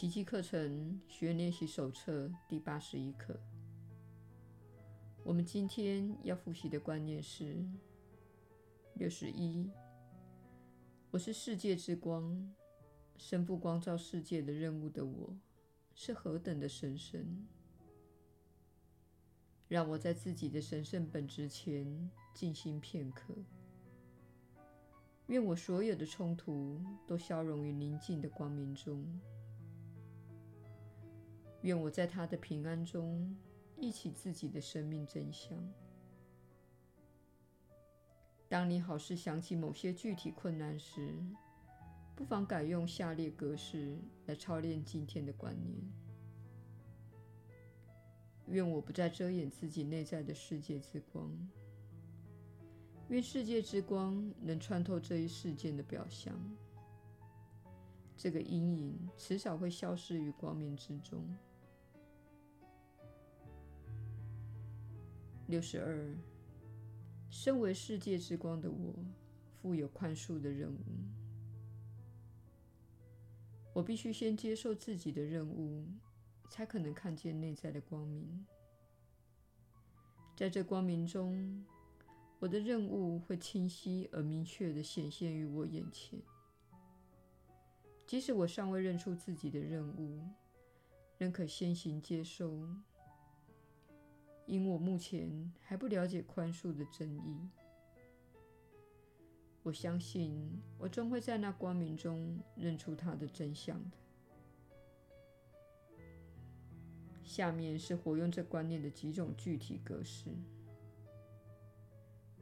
奇迹课程学员练习手册第八十一课。我们今天要复习的观念是六十一。我是世界之光，身负光照世界的任务的我，是何等的神圣！让我在自己的神圣本质前静心片刻。愿我所有的冲突都消融于宁静的光明中。愿我在他的平安中忆起自己的生命真相。当你好似想起某些具体困难时，不妨改用下列格式来操练今天的观念：愿我不再遮掩自己内在的世界之光；愿世界之光能穿透这一事件的表象。这个阴影迟早会消失于光明之中。六十二，身为世界之光的我，负有宽恕的任务。我必须先接受自己的任务，才可能看见内在的光明。在这光明中，我的任务会清晰而明确地显现于我眼前。即使我尚未认出自己的任务，仍可先行接受。因我目前还不了解宽恕的真意，我相信我终会在那光明中认出它的真相的。下面是活用这观念的几种具体格式。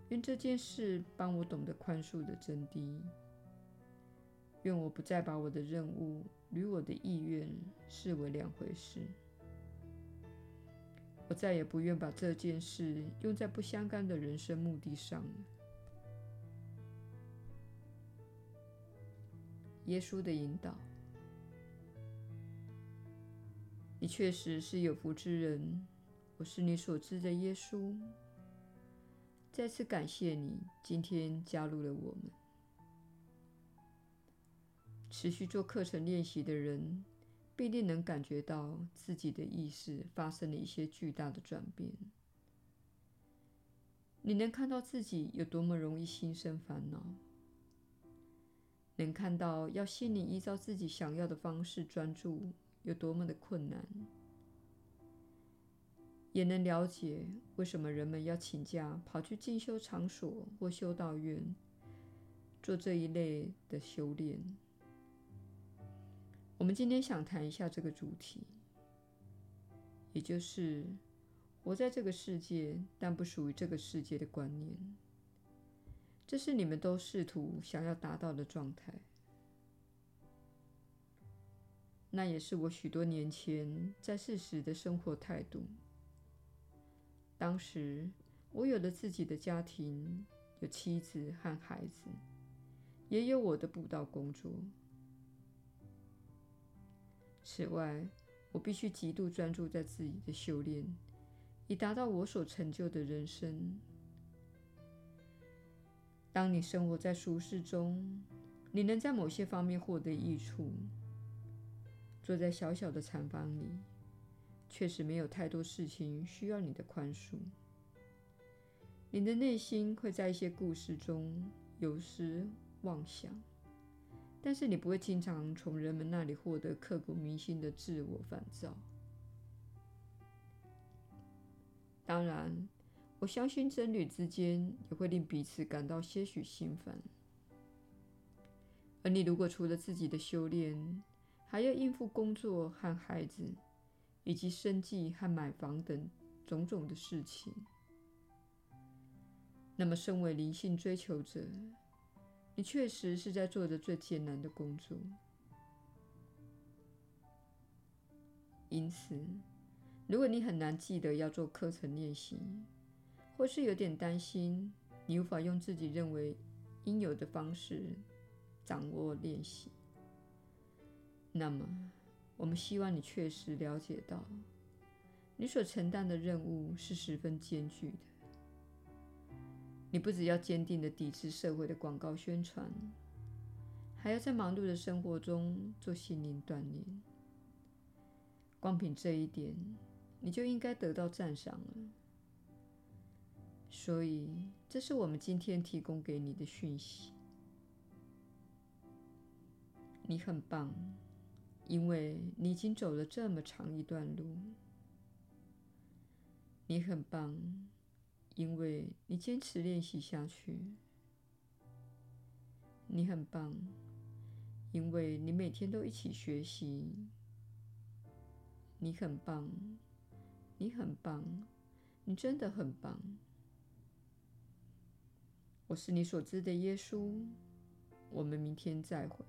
愿这件事帮我懂得宽恕的真谛。愿我不再把我的任务与我的意愿视为两回事。我再也不愿把这件事用在不相干的人生目的上了。耶稣的引导，你确实是有福之人。我是你所知的耶稣。再次感谢你今天加入了我们。持续做课程练习的人，必定能感觉到自己的意识发生了一些巨大的转变。你能看到自己有多么容易心生烦恼，能看到要心里依照自己想要的方式专注有多么的困难，也能了解为什么人们要请假跑去进修场所或修道院做这一类的修炼。我们今天想谈一下这个主题，也就是活在这个世界但不属于这个世界的观念。这是你们都试图想要达到的状态。那也是我许多年前在世时的生活态度。当时我有了自己的家庭，有妻子和孩子，也有我的布道工作。此外，我必须极度专注在自己的修炼，以达到我所成就的人生。当你生活在舒适中，你能在某些方面获得益处。坐在小小的禅房里，确实没有太多事情需要你的宽恕。你的内心会在一些故事中游思妄想。但是你不会经常从人们那里获得刻骨铭心的自我反照。当然，我相信僧侣之间也会令彼此感到些许心烦。而你如果除了自己的修炼，还要应付工作和孩子，以及生计和买房等种种的事情，那么身为灵性追求者，你确实是在做着最艰难的工作，因此，如果你很难记得要做课程练习，或是有点担心你无法用自己认为应有的方式掌握练习，那么，我们希望你确实了解到，你所承担的任务是十分艰巨的。你不只要坚定地抵制社会的广告宣传，还要在忙碌的生活中做心灵锻炼。光凭这一点，你就应该得到赞赏了。所以，这是我们今天提供给你的讯息。你很棒，因为你已经走了这么长一段路。你很棒，因为你坚持练习下去。你很棒，因为你每天都一起学习。你很棒，你很棒，你真的很棒。我是你所知的耶稣。我们明天再会。